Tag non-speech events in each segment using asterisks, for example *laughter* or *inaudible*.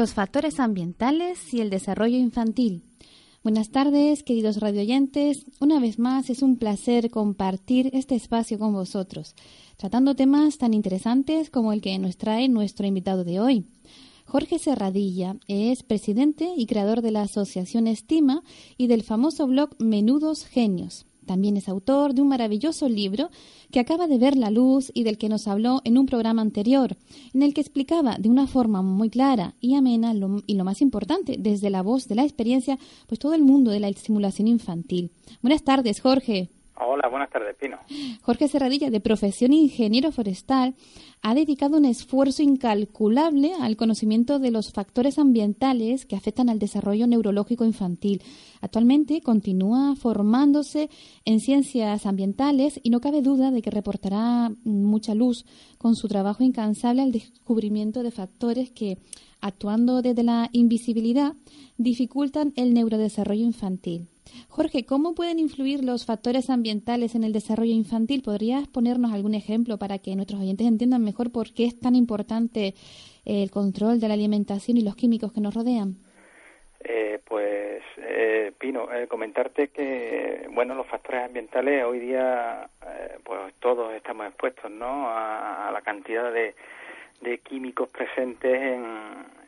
Los factores ambientales y el desarrollo infantil. Buenas tardes, queridos radioyentes. Una vez más es un placer compartir este espacio con vosotros, tratando temas tan interesantes como el que nos trae nuestro invitado de hoy. Jorge Serradilla es presidente y creador de la Asociación Estima y del famoso blog Menudos Genios. También es autor de un maravilloso libro que acaba de ver la luz y del que nos habló en un programa anterior, en el que explicaba de una forma muy clara y amena y lo más importante, desde la voz de la experiencia, pues todo el mundo de la estimulación infantil. Buenas tardes, Jorge. Hola, buenas tardes, Pino. Jorge Serradilla, de profesión ingeniero forestal, ha dedicado un esfuerzo incalculable al conocimiento de los factores ambientales que afectan al desarrollo neurológico infantil. Actualmente continúa formándose en ciencias ambientales y no cabe duda de que reportará mucha luz con su trabajo incansable al descubrimiento de factores que, actuando desde la invisibilidad, dificultan el neurodesarrollo infantil. Jorge, ¿cómo pueden influir los factores ambientales en el desarrollo infantil? ¿Podrías ponernos algún ejemplo para que nuestros oyentes entiendan mejor por qué es tan importante el control de la alimentación y los químicos que nos rodean? Eh, pues, eh, Pino, eh, comentarte que, bueno, los factores ambientales hoy día, pues todos estamos expuestos, ¿no? a la cantidad de, de químicos presentes en,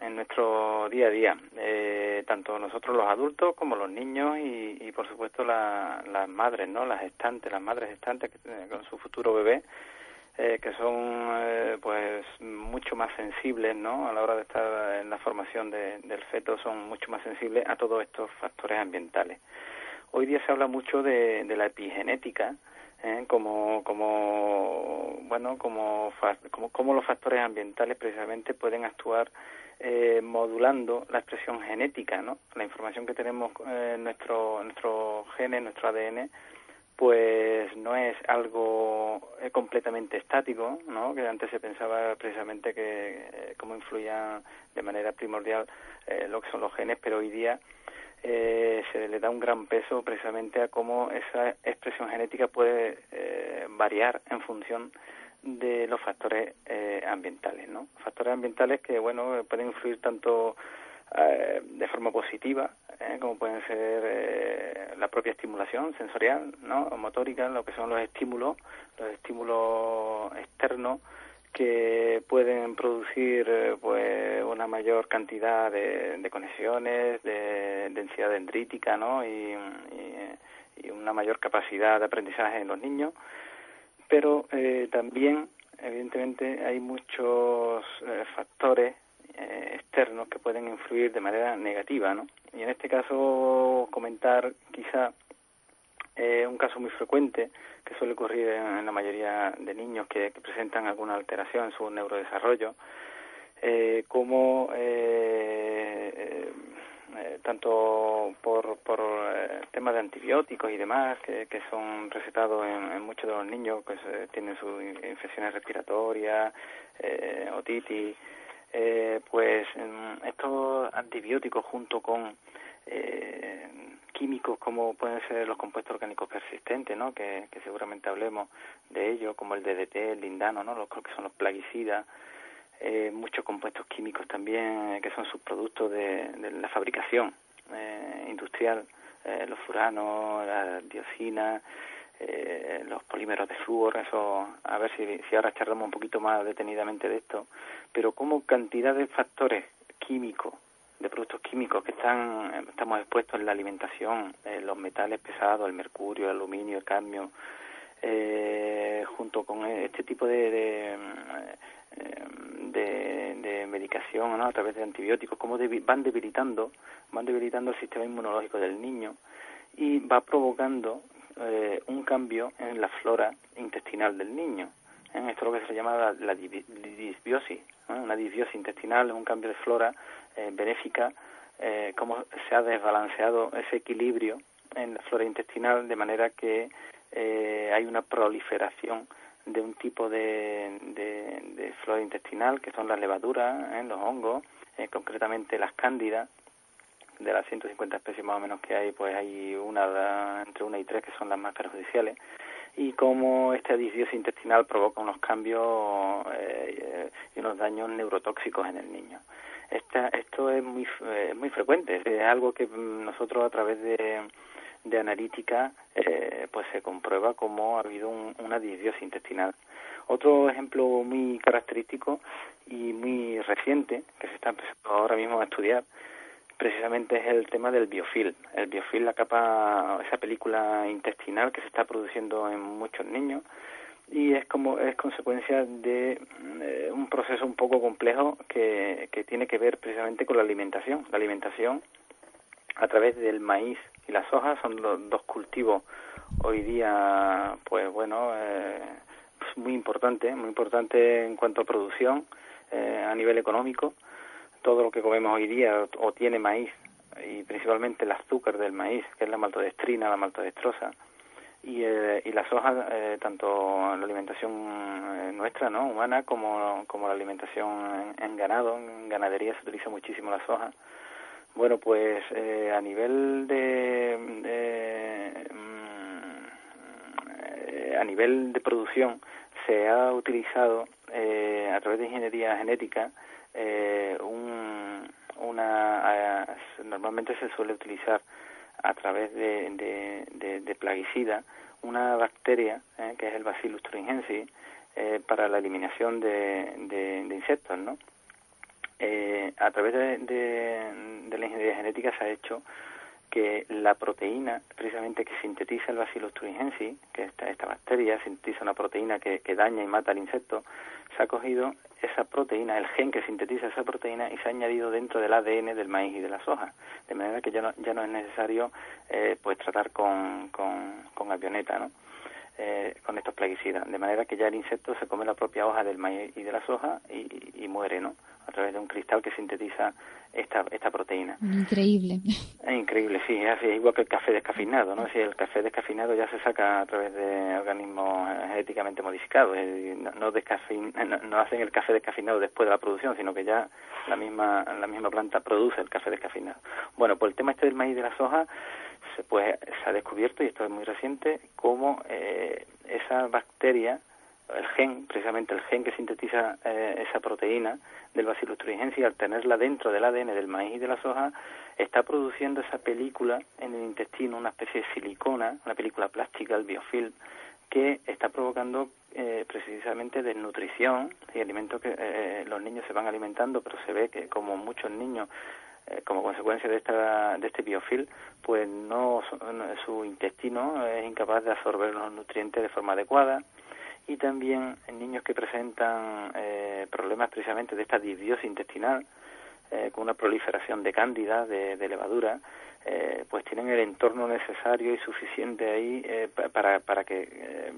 en nuestro día a día, eh, tanto nosotros los adultos como los niños y, y por supuesto las madres, ¿no? Las estantes, las madres estantes que, con su futuro bebé, eh, que son eh, pues mucho más sensibles, ¿no? A la hora de estar en la formación de, del feto son mucho más sensibles a todos estos factores ambientales. Hoy día se habla mucho de la epigenética, ¿eh? como como bueno como, como como los factores ambientales precisamente pueden actuar eh, modulando la expresión genética no la información que tenemos eh, nuestro nuestro genes nuestro ADN pues no es algo eh, completamente estático, ¿no? Que antes se pensaba precisamente que eh, cómo influían de manera primordial eh, lo que son los genes, pero hoy día eh, se le da un gran peso precisamente a cómo esa expresión genética puede eh, variar en función de los factores eh, ambientales, ¿no? Factores ambientales que, bueno, pueden influir tanto eh, de forma positiva, eh, como pueden ser eh, la propia estimulación sensorial, ¿no? Motórica, lo que son los estímulos, los estímulos externos, que pueden producir eh, pues una mayor cantidad de, conexiones, de densidad dendrítica, ¿no? Y, una mayor capacidad de aprendizaje en los niños, pero eh, también evidentemente hay muchos eh, factores eh, externos que pueden influir de manera negativa, ¿no? Y en este caso comentar quizá eh, un caso muy frecuente que suele ocurrir en, la mayoría de niños que, presentan alguna alteración en su neurodesarrollo, eh, como eh, eh, eh tanto por, por eh, temas de antibióticos y demás que, son recetados en, muchos de los niños que se, tienen sus infecciones respiratorias, otitis, pues estos antibióticos junto con eh, químicos como pueden ser los compuestos orgánicos persistentes, ¿no? Que, seguramente hablemos de ellos, como el DDT, el lindano, ¿no? Los que son los plaguicidas, eh, muchos compuestos químicos también eh, que son subproductos de, la fabricación eh, industrial, eh, los furanos, la dioxina, eh, los polímeros de flúor, eso, a ver si ahora charlamos un poquito más detenidamente de esto, pero como cantidad de factores químicos de productos químicos que están estamos expuestos en la alimentación, eh, los metales pesados, el mercurio, el aluminio, el cadmio, eh, junto con este tipo de, de, de medicación a través de antibióticos, cómo van debilitando, van debilitando el sistema inmunológico del niño y va provocando eh, un cambio en la flora intestinal del niño. ¿eh? Esto es lo que se llama la, disbiosis, ¿eh? una disbiosis intestinal, un cambio de flora eh, benéfica eh, cómo se ha desbalanceado ese equilibrio en la flora intestinal de manera que eh, hay una proliferación de un tipo de, de, flora intestinal que son las levaduras, ¿eh? los hongos, eh, concretamente las cándidas. De las 150 especies más o menos que hay, pues hay una entre una y tres que son las más perjudiciales y cómo esta disbiosis intestinal provoca unos cambios eh, y unos daños neurotóxicos en el niño. Esta, esto es muy, muy frecuente, es algo que nosotros a través de, de analítica eh, pues se comprueba cómo ha habido una disbiosis intestinal. Otro ejemplo muy característico y muy reciente que se está empezando ahora mismo a estudiar precisamente es el tema del biofilm. El biofilm, la capa, esa película intestinal que se está produciendo en muchos niños y es como es consecuencia de eh, un proceso un poco complejo que, que tiene que ver precisamente con la alimentación. La alimentación a través del maíz y la soja son los dos cultivos hoy día, pues bueno, eh, muy importante, muy importante en cuanto a producción eh, a nivel económico. Todo lo que comemos hoy día o, tiene maíz y principalmente el azúcar del maíz, que es la maltodextrina, la maltodextrosa, y, eh, y la soja, eh, tanto la alimentación nuestra, ¿no? humana, como, como la alimentación en, ganado, en ganadería se utiliza muchísimo la soja bueno, pues eh, a nivel de, mm, eh, a nivel de producción se ha utilizado eh, a través de ingeniería genética un, una normalmente se suele utilizar a través de, de, plaguicida una bacteria que es el Bacillus thuringiensis para la eliminación de, de insectos, ¿no? eh, a través de, de, la ingeniería genética se ha hecho que la proteína, precisamente que sintetiza el Bacillus thuringiensis, que esta, esta bacteria sintetiza una proteína que, que daña y mata al insecto, se ha cogido esa proteína, el gen que sintetiza esa proteína y se ha añadido dentro del ADN del maíz y de la soja, de manera que ya no, ya no es necesario eh, pues tratar con, con, con avioneta, ¿no? Eh, con estos plaguicidas, de manera que ya el insecto se come la propia hoja del maíz y de la soja y, y muere, ¿no? A través de un cristal que sintetiza esta, esta proteína. Increíble. Es increíble, sí, es igual que el café descafeinado, ¿no? Si el café descafeinado ya se saca a través de organismos genéticamente modificados, no, no, no, hacen el café descafeinado después de la producción, sino que ya la misma, la misma planta produce el café descafeinado. Bueno, pues el tema este del maíz y de la soja, pues se ha descubierto, y esto es muy reciente, cómo eh, esa bacteria el gen, precisamente el gen que sintetiza eh, esa proteína del Bacillus thuringiensis, al tenerla dentro del ADN del maíz y de la soja, está produciendo esa película en el intestino, una especie de silicona, una película plástica, el biofilm, que está provocando eh, precisamente desnutrición y alimentos que eh, los niños se van alimentando, pero se ve que como muchos niños como consecuencia de, esta, de este biofilm, pues no, su intestino es incapaz de absorber los nutrientes de forma adecuada, y también en niños que presentan eh, problemas precisamente de esta disbiosis intestinal, eh, con una proliferación de cándida, de, levadura, eh, pues tienen el entorno necesario y suficiente ahí para, para que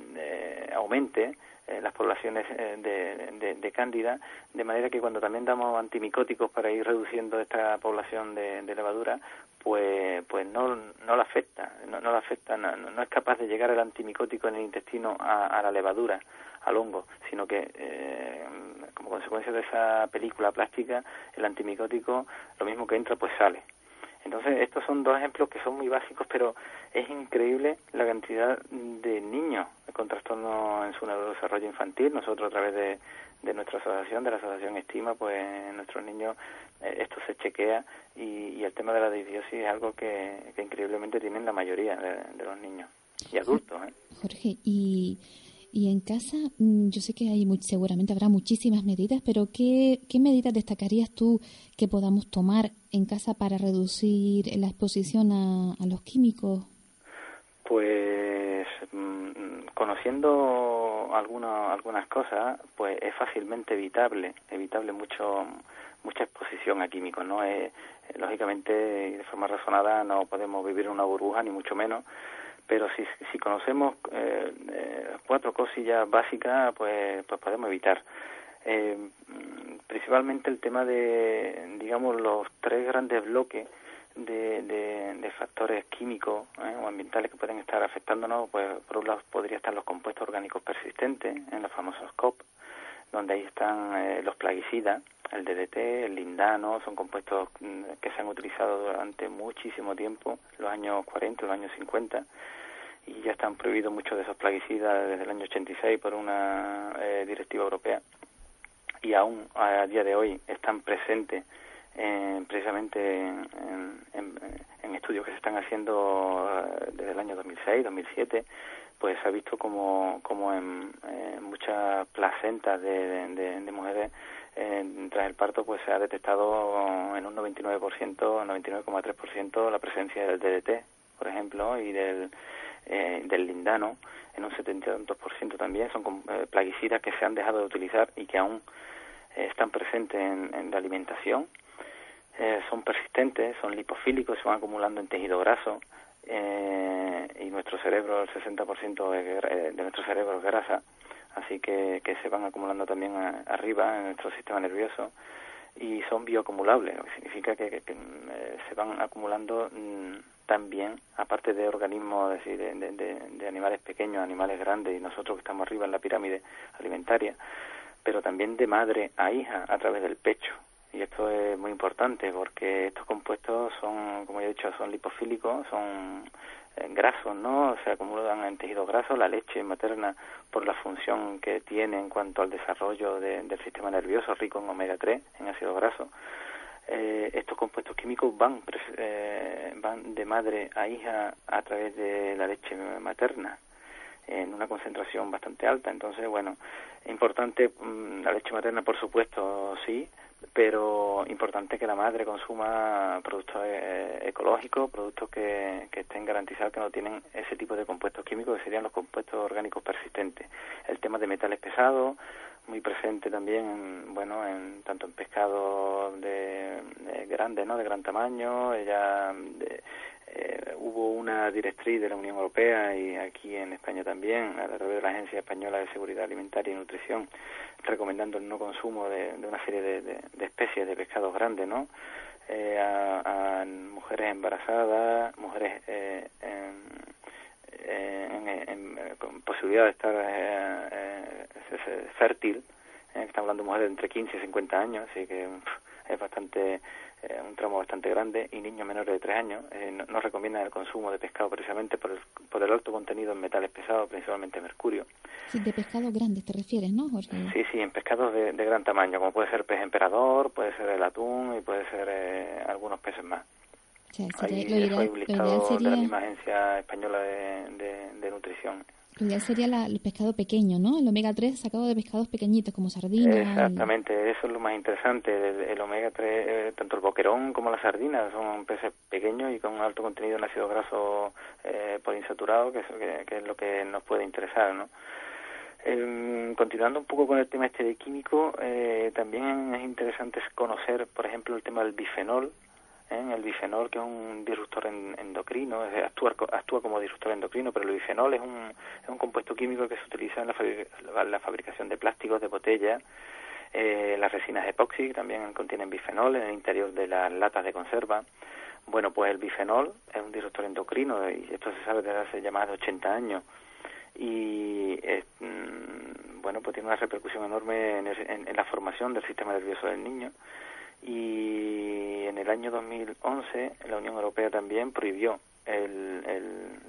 aumente las poblaciones de, de, cándida, de manera que cuando también damos antimicóticos para ir reduciendo esta población de, levadura, pues pues no no la afecta no, no la afecta no, no, es capaz de llegar el antimicótico en el intestino a, la levadura al hongo sino que eh, como consecuencia de esa película plástica el antimicótico lo mismo que entra pues sale. Entonces estos son dos ejemplos que son muy básicos pero es increíble la cantidad de niños con trastornos en su neurodesarrollo infantil nosotros a través de de nuestra asociación, de la asociación Estima, pues nuestros niños eh, esto se chequea y, el tema de la disbiosis es algo que, increíblemente tienen la mayoría de, los niños y adultos. ¿eh? Jorge, y, y en casa, mm, yo sé que hay seguramente habrá muchísimas medidas, pero ¿qué, ¿qué medidas destacarías tú que podamos tomar en casa para reducir la exposición a los químicos? Pues mm, conociendo alguna, algunas cosas, pues es fácilmente evitable, evitable mucho mucha exposición a químicos, ¿no? Eh, lógicamente, de forma razonada, no podemos vivir en una burbuja, ni mucho menos, pero si, si conocemos eh, eh, cuatro cosillas básicas, pues, pues podemos evitar. Eh, principalmente el tema de, digamos, los tres grandes bloques de, de, factores químicos eh, o ambientales que pueden estar afectándonos, pues por un lado podría estar los compuestos orgánicos persistentes, en los famosos COP, donde ahí están eh, los plaguicidas, el DDT, el lindano, son compuestos mm, que se han utilizado durante muchísimo tiempo, los años 40, los años 50, y ya están prohibidos muchos de esos plaguicidas desde el año 86 por una eh, directiva europea. Y aún a día de hoy están presentes precisamente en, estudios que se están haciendo eh, desde el año 2006, 2007, pues se ha visto como, como en, muchas placentas de, de, mujeres tras el parto pues se ha detectado en un 99%, 99,3% la presencia del DDT, por ejemplo, y del, eh, del lindano en un 72% también. Son eh, plaguicidas que se han dejado de utilizar y que aún están presentes en, la alimentación. Eh, son persistentes, son lipofílicos, se van acumulando en tejido graso eh, y nuestro cerebro, el 60% de, eh, de nuestro cerebro es grasa, así que, que se van acumulando también arriba en nuestro sistema nervioso y son bioacumulables, lo que significa que, se van acumulando mm, también, aparte de organismos de, de, de, animales pequeños, animales grandes y nosotros que estamos arriba en la pirámide alimentaria, pero también de madre a hija a través del pecho. Y esto es muy importante porque estos compuestos son, como ya he dicho, son lipofílicos, son eh, grasos, ¿no? Se acumulan en tejido graso, la leche materna por la función que tiene en cuanto al desarrollo del sistema nervioso rico en omega 3, en ácido graso. Eh, estos compuestos químicos van, eh, van de madre a hija a través de la leche materna en una concentración bastante alta. Entonces, bueno, importante, mm, la leche materna, por supuesto, sí, pero importante que la madre consuma productos eh, ecológicos, productos que estén garantizados que no tienen ese tipo de compuestos químicos que serían los compuestos orgánicos persistentes. El tema de metales pesados, muy presente también, bueno, en, tanto en pescados de, de grandes, ¿no? De gran tamaño, ya de, eh, hubo una directriz de la Unión Europea y aquí en España también, a través de la Agencia Española de Seguridad Alimentaria y Nutrición, recomendando el no consumo de, una serie de, especies de pescados grandes, ¿no? Eh, a, mujeres embarazadas, mujeres eh, con posibilidad de estar fértil, estamos hablando de mujeres de entre 15 y 50 años, así que es bastante eh, un tramo bastante grande y niños menores de 3 años. Eh, no, no, recomiendan el consumo de pescado precisamente por el, por el alto contenido en metales pesados, principalmente mercurio. Sí, de pescado grande te refieres, ¿no, Sí, sí, en pescados de, gran tamaño, como puede ser pez emperador, puede ser el atún y puede ser eh, algunos peces más. Sí, Ahí, lo un listado de la misma agencia española de, de nutrición. Lo ideal sería el pescado pequeño, ¿no? El omega 3 sacado de pescados pequeñitos como sardinas. Exactamente, eso es lo más interesante. El, omega 3, eh, tanto el boquerón como la sardina son peces pequeños y con un alto contenido en ácido graso eh, poliinsaturado, que es, que, es lo que nos puede interesar, ¿no? Em, continuando un poco con el tema este de químico, eh, también es interesante conocer, por ejemplo, el tema del bifenol, el bifenol, que es un disruptor endocrino, actúa, como disruptor endocrino, pero el bifenol es un, es un compuesto químico que se utiliza en la, la fabricación de plásticos, de botellas, eh, las resinas epoxi también contienen bifenol en el interior de las latas de conserva. Bueno, pues el bifenol es un disruptor endocrino y esto se sabe desde hace ya más de 80 años y mm, bueno, pues tiene una repercusión enorme en, la formación del sistema nervioso del niño y en el año 2011 la Unión Europea también prohibió el,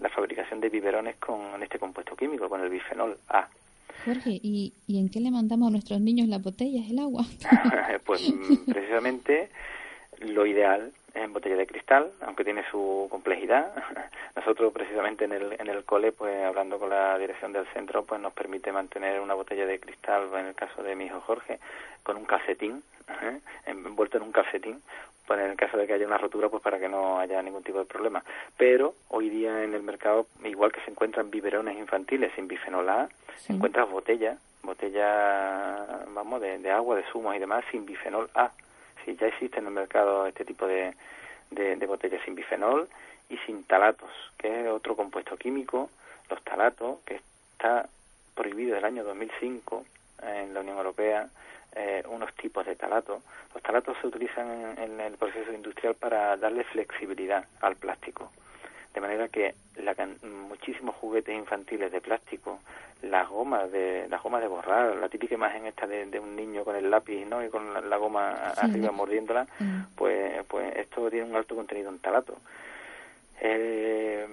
la fabricación de biberones con este compuesto químico, con el bifenol A. Jorge, ¿y, ¿y en qué le mandamos a nuestros niños las botellas, el agua? *laughs* pues mm, precisamente lo ideal es en botella de cristal, aunque tiene su complejidad. *laughs* Nosotros precisamente en el, en el cole, pues hablando con la dirección del centro, pues nos permite mantener una botella de cristal, en el caso de mi hijo Jorge, con un calcetín ¿eh? envuelto en un calcetín, pues en el caso de que haya una rotura, pues para que no haya ningún tipo de problema. Pero hoy día en el mercado, igual que se encuentran biberones infantiles sin bifenol A, se encuentras botellas, botellas, vamos, de, agua, de zumos y demás sin bifenol A. Sí, ya existe en el mercado este tipo de, de, de botellas sin bifenol y sin talatos, que es otro compuesto químico, los talatos, que está prohibido desde el año 2005 en la Unión Europea eh, unos tipos de talatos. Los talatos se utilizan en, el proceso industrial para darle flexibilidad al plástico. De manera que la, muchísimos juguetes infantiles de plástico, las gomas de las gomas de borrar, la típica imagen esta de, un niño con el lápiz ¿no? y con la, goma arriba mordiéndola, pues, pues esto tiene un alto contenido en talato. Eh,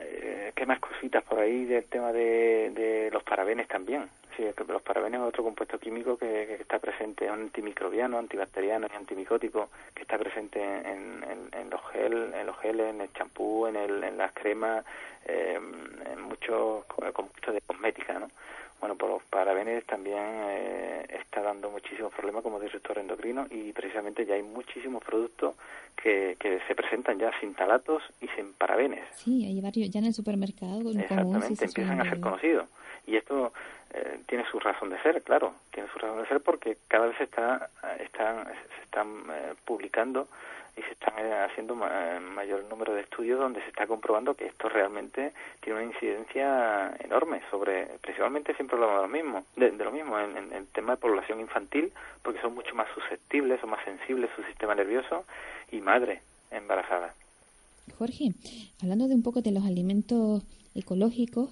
eh, ¿Qué más cositas por ahí del tema de, de los parabenes también? Sí, los parabenes es otro compuesto químico que, está presente, un antimicrobiano, antibacteriano y antimicótico que está presente en, los gel, en los geles, en el champú, en, el, en las cremas, eh, en muchos compuestos de cosmética, ¿no? Bueno, por los parabenes también eh, está dando muchísimos problemas como disruptor endocrino y precisamente ya hay muchísimos productos que, que se presentan ya sin talatos y sin parabenes. Sí, hay varios ya en el supermercado. Exactamente, empiezan a ser conocidos. Y esto eh, tiene su razón de ser, claro, tiene su razón de ser porque cada vez está, están, se están eh, publicando y se están eh, haciendo mayor número de estudios donde se está comprobando que esto realmente tiene una incidencia enorme sobre, principalmente siempre hablamos de lo mismo, de, lo mismo en, el tema de población infantil, porque son mucho más susceptibles, son más sensibles su sistema nervioso y madre embarazada. Jorge, hablando de un poco de los alimentos ecológicos,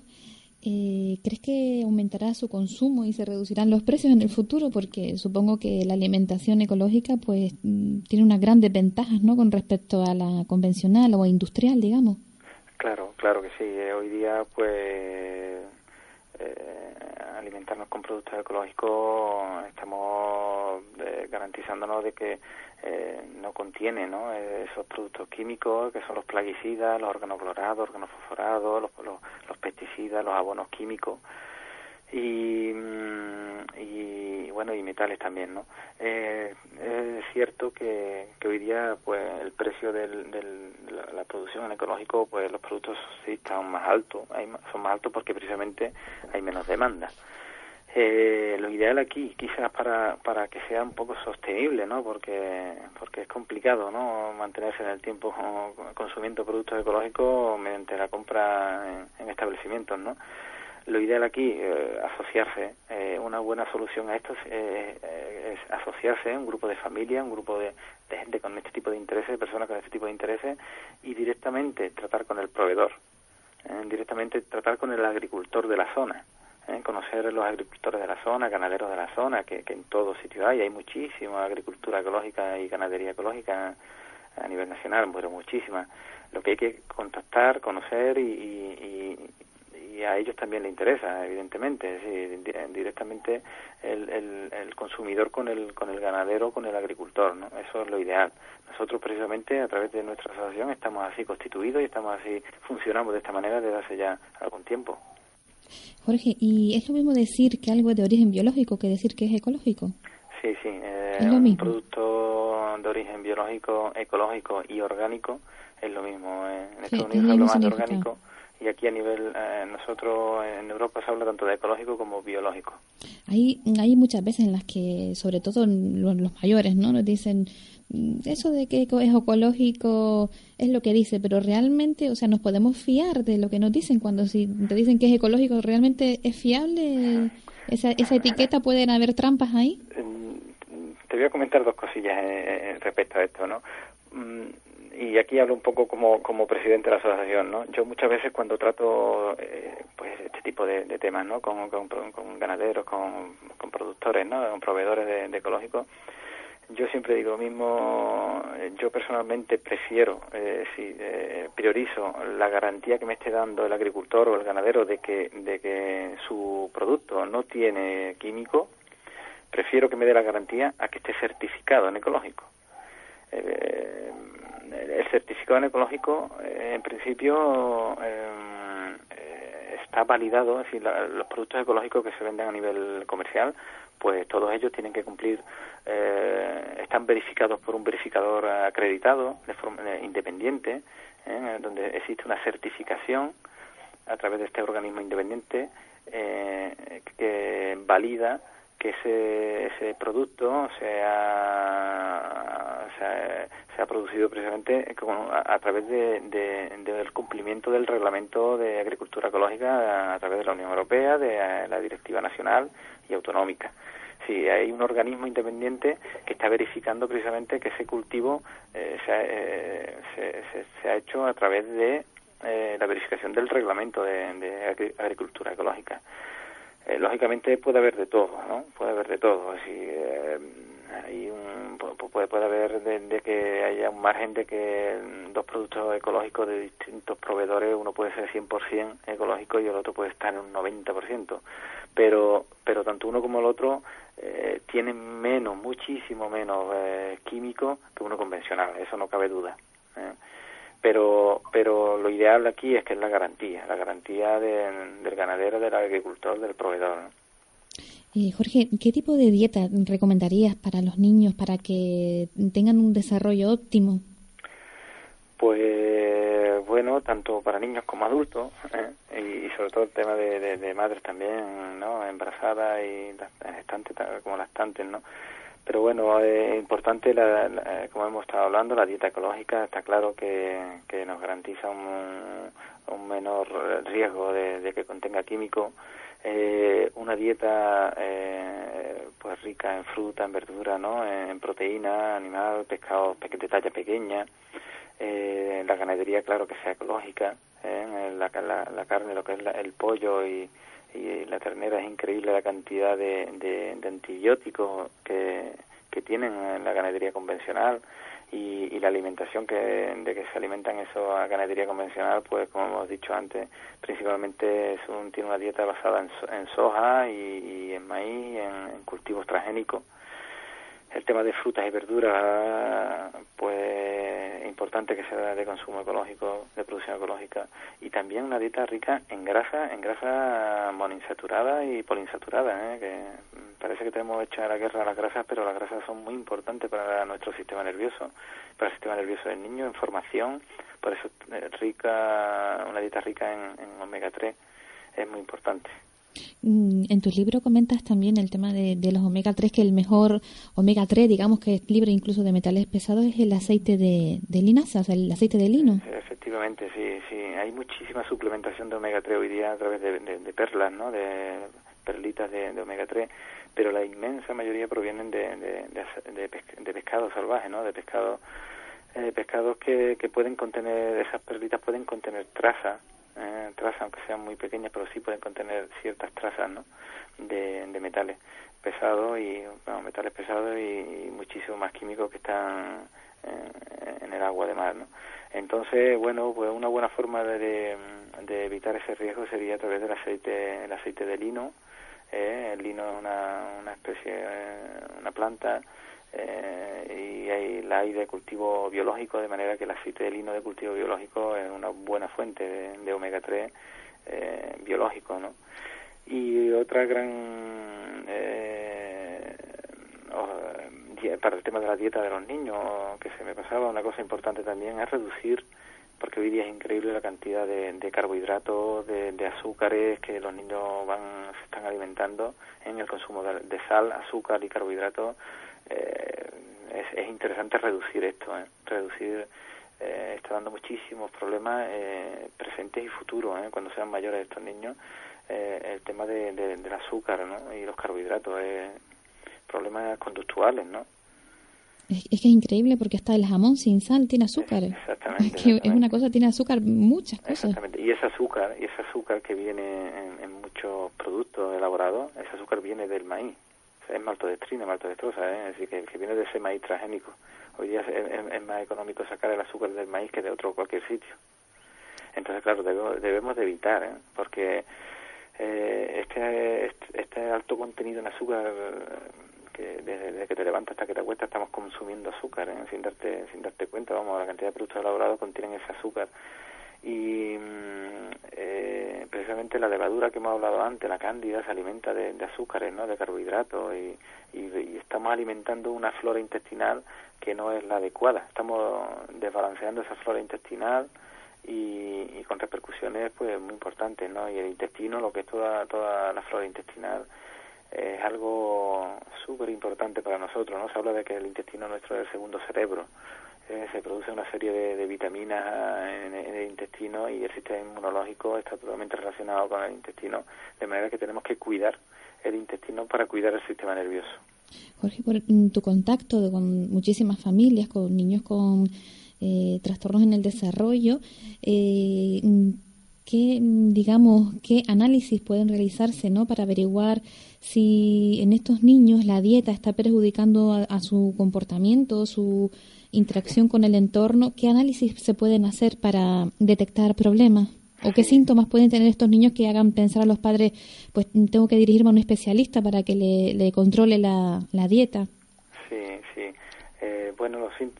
eh, ¿crees que aumentará su consumo y se reducirán los precios en el futuro? Porque supongo que la alimentación ecológica pues mm, tiene unas grandes ventajas, ¿no? Con respecto a la convencional o industrial, digamos. Claro, claro que sí. Eh, hoy día pues eh, alimentarnos con productos ecológicos estamos garantizándonos de que eh, no contiene ¿no? esos productos químicos que son los plaguicidas, los organoclorados, organofosforados, los, los, pesticidas, los abonos químicos y, mm, y bueno y metales también no eh, es cierto que, que, hoy día pues el precio de la, producción en ecológico pues los productos sí están más altos son más altos porque precisamente hay menos demanda eh, lo ideal aquí, quizás para, para que sea un poco sostenible, ¿no? Porque, porque es complicado, ¿no? Mantenerse en el tiempo consumiendo productos ecológicos mediante la compra en, establecimientos, ¿no? Lo ideal aquí, eh, asociarse. Eh, una buena solución a esto es, es asociarse, un grupo de familia, un grupo de, de gente con este tipo de intereses, personas con este tipo de intereses, y directamente tratar con el proveedor, directamente tratar con el agricultor de la zona ¿eh? conocer los agricultores de la zona, ganaderos de la zona, que, en todo sitio hay, hay muchísima agricultura ecológica y ganadería ecológica a nivel nacional, pero muchísima. Lo que hay que contactar, conocer y, a ellos también le interesa, evidentemente, directamente el, el, consumidor con el, con el ganadero, con el agricultor, ¿no? Eso es lo ideal. Nosotros precisamente a través de nuestra asociación estamos así constituidos y estamos así, funcionamos de esta manera desde hace ya algún tiempo. Jorge, ¿y es lo mismo decir que algo es de origen biológico que decir que es ecológico? Sí, sí. Eh, un producto de origen biológico, ecológico y orgánico es lo mismo. Eh. En Estados Unidos se habla más de orgánico y aquí a nivel, eh, nosotros en Europa se habla tanto de ecológico como biológico. Hay, hay muchas veces en las que, sobre todo los, los mayores, ¿no? Nos dicen, Mm, eso de que es ecológico es lo que dice, pero realmente, o sea, nos podemos fiar de lo que nos dicen cuando si te dicen que es ecológico, ¿realmente es fiable? ¿Esa, esa etiqueta pueden haber trampas ahí? Te voy a comentar dos cosillas eh, eh, respecto a esto, ¿no? Y aquí hablo un poco como, como presidente de la asociación, ¿no? Yo muchas veces cuando trato eh, pues este tipo de, temas, ¿no? Con, con, ganaderos, con, con, productores, ¿no? Con proveedores de, de ecológicos, yo siempre digo lo mismo, eh, yo personalmente prefiero, eh, si eh, priorizo la garantía que me esté dando el agricultor o el ganadero de que, de que su producto no tiene químico, prefiero que me dé la garantía a que esté certificado en ecológico. Eh, el certificado ecológico, en principio, está validado, es decir, los productos ecológicos que se venden a nivel comercial pues todos ellos tienen que cumplir, eh, están verificados por un verificador acreditado de forma eh, independiente, eh, donde existe una certificación a través de este organismo independiente que valida que ese, producto se ha, se ha, producido precisamente a, través de, del cumplimiento del reglamento de agricultura ecológica a, través de la Unión Europea, de la Directiva Nacional y Autonómica. Sí, hay un organismo independiente que está verificando precisamente que ese cultivo eh, se, ha hecho a través de la verificación del reglamento de, agricultura ecológica. Lógicamente puede haber de todo, ¿no? Puede haber de todo. Así, hay un, puede, puede haber de, que haya un margen de que dos productos ecológicos de distintos proveedores, uno puede ser 100% ecológico y el otro puede estar en un 90%, pero, pero tanto uno como el otro eh, tienen menos, muchísimo menos eh, químicos que uno convencional, eso no cabe duda. ¿eh? Pero, pero lo ideal aquí es que es la garantía, la garantía del ganadero, del agricultor, del proveedor. Eh, Jorge, ¿qué tipo de dieta recomendarías para los niños para que tengan un desarrollo óptimo? Pues bueno, tanto para niños como adultos, ¿eh? y, sobre todo el tema de, madres también, ¿no? Embarazadas y gestantes como lactantes, ¿no? Pero bueno, es importante, la, como hemos estado hablando, la dieta ecológica está claro que, nos garantiza un, menor riesgo de, que contenga químicos eh, una dieta eh, pues rica en fruta, en verdura, ¿no? en proteína animal, pescado de talla pequeña, eh, la ganadería, claro, que sea ecológica, ¿eh? la, la, carne, lo que es el pollo y, y, la ternera, es increíble la cantidad de, de, antibióticos que, que tienen en la ganadería convencional y, y, la alimentación que, de que se alimentan eso a ganadería convencional, pues como hemos dicho antes, principalmente es un, tiene una dieta basada en, en soja y, en maíz, en, cultivos transgénicos. El tema de frutas y verduras, pues es importante que sea de consumo ecológico, de producción ecológica, y también una dieta rica en grasa, en grasa monoinsaturada y poliinsaturada, ¿eh? que parece que tenemos hecha la guerra a las grasas, pero las grasas son muy importantes para nuestro sistema nervioso, para el sistema nervioso del niño, en formación, por eso eh, rica, una dieta rica en, omega 3 es muy importante. Mm, en tu libro comentas también el tema de, los omega 3, que el mejor omega 3, digamos que es libre incluso de metales pesados, es el aceite de, linaza, o sea, el aceite de lino. efectivamente, sí, sí. Hay muchísima suplementación de omega 3 hoy día a través de, perlas, ¿no? De perlitas de, omega 3 pero la inmensa mayoría provienen de, de, de, pescado salvaje, ¿no? De pescado, eh, pescados que, que pueden contener, esas perlitas pueden contener trazas, eh, trazas aunque sean muy pequeñas, pero sí pueden contener ciertas trazas, ¿no? De, metales pesados y, bueno, metales pesados y, muchísimo más químicos que están en el agua de mar, ¿no? Entonces, bueno, pues una buena forma de, de, evitar ese riesgo sería a través del aceite, el aceite de lino, eh, el lino es una, una especie, eh, una planta eh, y hay, la hay de cultivo biológico, de manera que el aceite de lino de cultivo biológico es una buena fuente de, omega 3 eh, biológico, ¿no? Y otra gran eh, para el tema de la dieta de los niños que se me pasaba una cosa importante también es reducir porque hoy día es increíble la cantidad de, de carbohidratos, de, azúcares que los niños van se están alimentando en el consumo de, sal, azúcar y carbohidratos. Eh, es, interesante reducir esto, ¿eh? reducir eh, está dando muchísimos problemas eh, presentes y futuros ¿eh? cuando sean mayores estos niños. el tema de, del azúcar ¿no? y los carbohidratos, problemas conductuales, ¿no? Es, que es increíble porque hasta el jamón sin sal tiene azúcar. Exactamente. Es que es una cosa, tiene azúcar, muchas cosas. Exactamente. Y ese azúcar, y ese azúcar que viene en, muchos productos elaborados, ese azúcar viene del maíz. Es maltodextrina, maltodextrosa, ¿eh? es decir, que, viene de ese maíz transgénico. Hoy día es, más económico sacar el azúcar del maíz que de otro cualquier sitio. Entonces, claro, debemos, de evitar, ¿eh? porque eh, este, este, este alto contenido en azúcar que desde, que te levantas hasta que te acuestas estamos consumiendo azúcar ¿eh? sin darte sin darte cuenta vamos la cantidad de productos elaborados contienen ese azúcar y mm, eh, precisamente la levadura que hemos hablado antes la cándida se alimenta de, azúcares no de carbohidratos y, y, estamos alimentando una flora intestinal que no es la adecuada estamos desbalanceando esa flora intestinal y, y, con repercusiones pues muy importantes no y el intestino lo que es toda toda la flora intestinal es algo súper importante para nosotros, ¿no? Se habla de que el intestino nuestro es el segundo cerebro. Eh, se produce una serie de, vitaminas en, el intestino y el sistema inmunológico está totalmente relacionado con el intestino, de manera que tenemos que cuidar el intestino para cuidar el sistema nervioso. Jorge, por tu contacto con muchísimas familias, con niños con eh, trastornos en el desarrollo, eh, ¿qué, digamos, qué análisis pueden realizarse ¿no? para averiguar si en estos niños la dieta está perjudicando a, su comportamiento, su interacción con el entorno? ¿Qué análisis se pueden hacer para detectar problemas? ¿O qué síntomas pueden tener estos niños que hagan pensar a los padres, pues tengo que dirigirme a un especialista para que le, controle la, dieta? Eh, bueno, los, eh,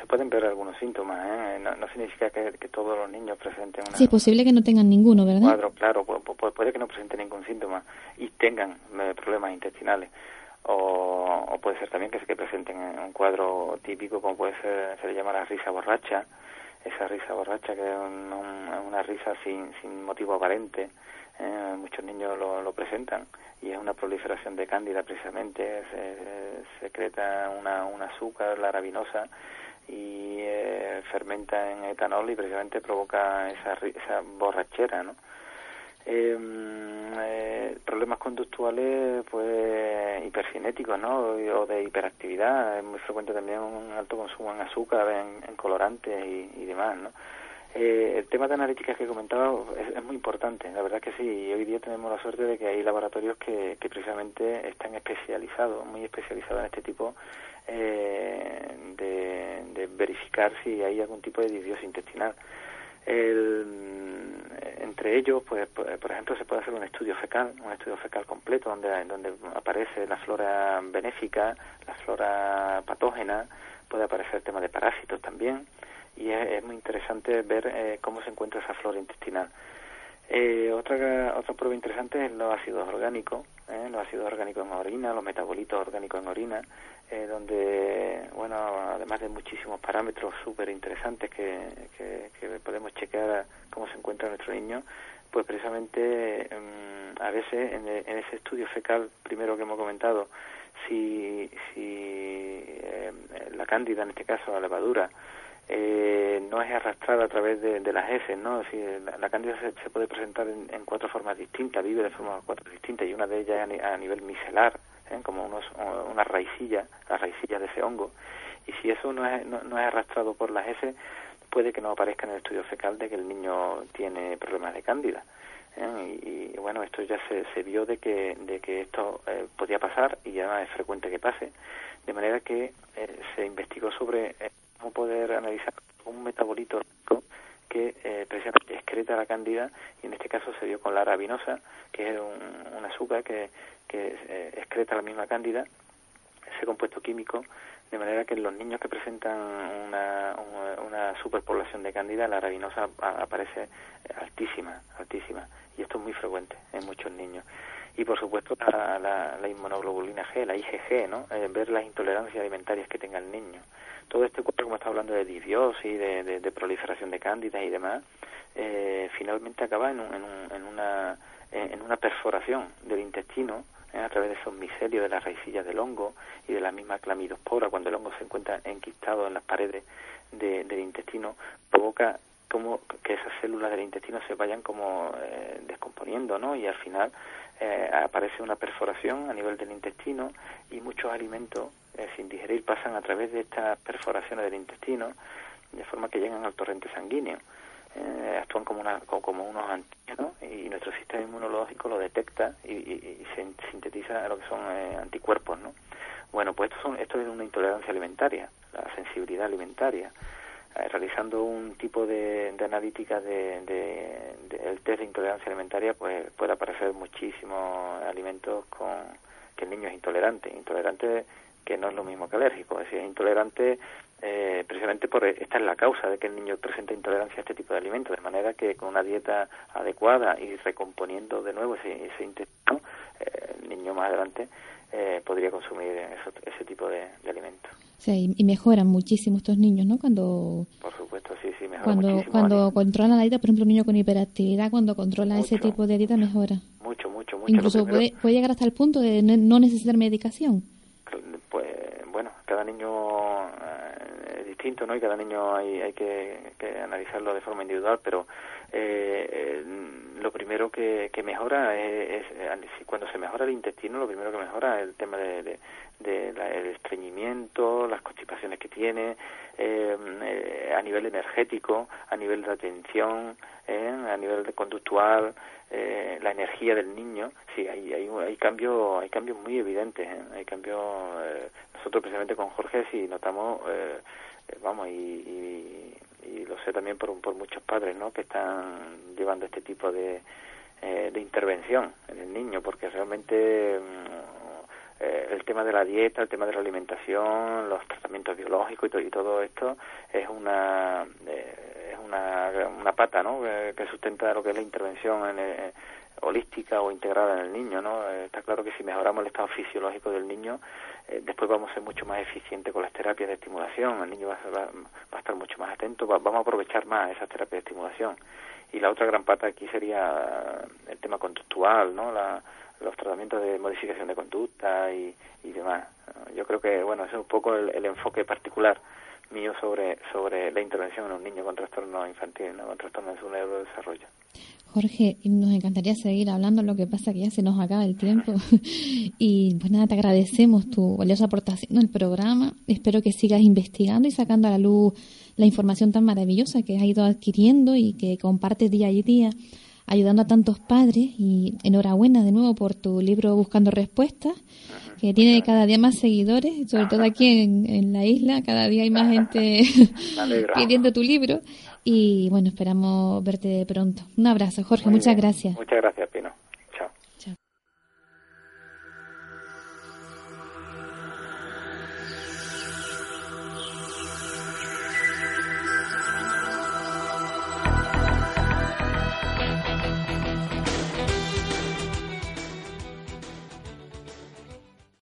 se pueden ver algunos síntomas, ¿eh? no, significa que, todos los niños presenten una, Sí, es posible que no tengan ninguno, ¿verdad? Cuadro, claro, puede, que no presenten ningún síntoma y tengan problemas intestinales. O, puede ser también que, que presenten un cuadro típico como puede ser, se le llama la risa borracha, esa risa borracha que es una risa sin, sin motivo aparente. Eh, presentan y es una proliferación de cándida precisamente, se, secreta una, un azúcar, la arabinosa, y eh, fermenta en etanol y precisamente provoca esa, esa borrachera, ¿no? Em, eh, problemas conductuales pues hipercinéticos ¿no? o de hiperactividad es muy frecuente también un alto consumo en azúcar en, colorantes y, demás ¿no? Eh, el tema de analíticas que he comentado es, muy importante, la verdad que sí, y hoy día tenemos la suerte de que hay laboratorios que, que precisamente están especializados, muy especializados en este tipo eh, de, verificar si hay algún tipo de disbiosis intestinal. El, entre ellos, pues, por ejemplo, se puede hacer un estudio fecal, un estudio fecal completo donde aparece la flora benéfica, la flora patógena, puede aparecer el tema de parásitos también, y es, muy interesante ver eh, cómo se encuentra esa flora intestinal. Eh, otra, otra prueba interesante es los ácidos orgánicos, ¿eh? los ácidos orgánicos en orina, los metabolitos orgánicos en orina, eh, donde, bueno, además de muchísimos parámetros súper interesantes que, que, podemos chequear cómo se encuentra nuestro niño, pues precisamente em, a veces en, en, ese estudio fecal primero que hemos comentado, si, si em, la cándida, en este caso la levadura, eh, no es arrastrada a través de, las heces, ¿no? Si la, cándida se, puede presentar en, cuatro formas distintas, vive de formas cuatro distintas y una de ellas a, nivel micelar, ¿eh? como unos, una raicilla, la raicilla de ese hongo. Y si eso no es, no, es arrastrado por las heces, puede que no aparezca en el estudio fecal de que el niño tiene problemas de cándida. ¿eh? Y, bueno, esto ya se, se vio de que, de que esto eh, podía pasar y ya es frecuente que pase, de manera que se investigó sobre poder analizar un metabolito que eh, precisamente excreta la cándida y en este caso se dio con la arabinosa, que es un, azúcar que, que eh, excreta la misma cándida, ese compuesto químico, de manera que los niños que presentan una, una, superpoblación de cándida, la arabinosa aparece altísima, altísima, y esto es muy frecuente en muchos niños. Y por supuesto la, la, inmunoglobulina G, la IgG, ¿no? Eh, ver las intolerancias alimentarias que tenga el niño todo este cuadro, como está hablando de disbiosis, de, de, proliferación de cándidas y demás, eh, finalmente acaba en, en, una, en una perforación del intestino eh, a través de esos micelios de las raicillas del hongo y de la misma clamidospora, cuando el hongo se encuentra enquistado en las paredes del intestino, provoca como que esas células del intestino se vayan como eh, descomponiendo, ¿no? Y al final eh, aparece una perforación a nivel del intestino y muchos alimentos eh, sin digerir pasan a través de estas perforaciones del intestino de forma que llegan al torrente sanguíneo. Eh, actúan como, una, como, unos antígenos y nuestro sistema inmunológico lo detecta y, se sintetiza lo que son anticuerpos, ¿no? Bueno, pues esto, son, esto es una intolerancia alimentaria, la sensibilidad alimentaria. Eh, realizando un tipo de, analítica del de, de, test de intolerancia alimentaria, pues puede aparecer muchísimos alimentos con que el niño es intolerante. Intolerante que no es lo mismo que alérgico, es decir, es intolerante eh, precisamente por esta es la causa de que el niño presente intolerancia a este tipo de alimentos, de manera que con una dieta adecuada y recomponiendo de nuevo ese, ese intestino, eh, el niño más adelante eh, podría consumir ese tipo de, alimentos. Sí, y mejoran muchísimo estos niños, ¿no? Cuando por supuesto, sí, sí, mejoran cuando muchísimo. Cuando controlan la dieta, por ejemplo, un niño con hiperactividad, cuando controla ese tipo de dieta, mejora. Mucho, mucho, mucho. Incluso puede, puede llegar hasta el punto de no necesitar medicación. Pues bueno, cada niño eh, es distinto, ¿no? Y cada niño hay, hay que, que analizarlo de forma individual, pero eh, eh, lo primero que, que mejora es, cuando se mejora el intestino, lo primero que mejora es el tema de, de, el estreñimiento, las constipaciones que tiene, eh, a nivel energético, a nivel de atención, a nivel de conductual, la energía del niño, sí, hay, hay, hay cambios hay cambios muy evidentes, hay cambios, nosotros precisamente con Jorge sí notamos, vamos, y y lo sé también por, por muchos padres ¿no? que están llevando este tipo de, eh, de intervención en el niño porque realmente mm, eh, el tema de la dieta, el tema de la alimentación, los tratamientos biológicos y, y todo esto es una eh, es una, una pata ¿no? que sustenta lo que es la intervención en, holística o integrada en el niño, ¿no? está claro que si mejoramos el estado fisiológico del niño, eh, después vamos a ser mucho más eficientes con las terapias de estimulación, el niño va, a estar mucho más atento, vamos a aprovechar más esas terapias de estimulación. Y la otra gran pata aquí sería el tema conductual, ¿no? los tratamientos de modificación de conducta y, demás. Yo creo que, bueno, ese es un poco el, enfoque particular mío sobre, sobre la intervención en un niño con trastorno infantil, ¿no? con trastorno de su neurodesarrollo. Jorge, nos encantaría seguir hablando, lo que pasa que ya se nos acaba el tiempo. *laughs* y pues nada, te agradecemos tu valiosa aportación al programa. Espero que sigas investigando y sacando a la luz la información tan maravillosa que has ido adquiriendo y que compartes día a día, ayudando a tantos padres. Y enhorabuena de nuevo por tu libro Buscando Respuestas, que tiene cada día más seguidores, sobre todo aquí en, en la isla, cada día hay más gente *laughs* pidiendo tu libro. Y bueno, esperamos verte pronto. Un abrazo, Jorge. muchas gracias. Muchas gracias,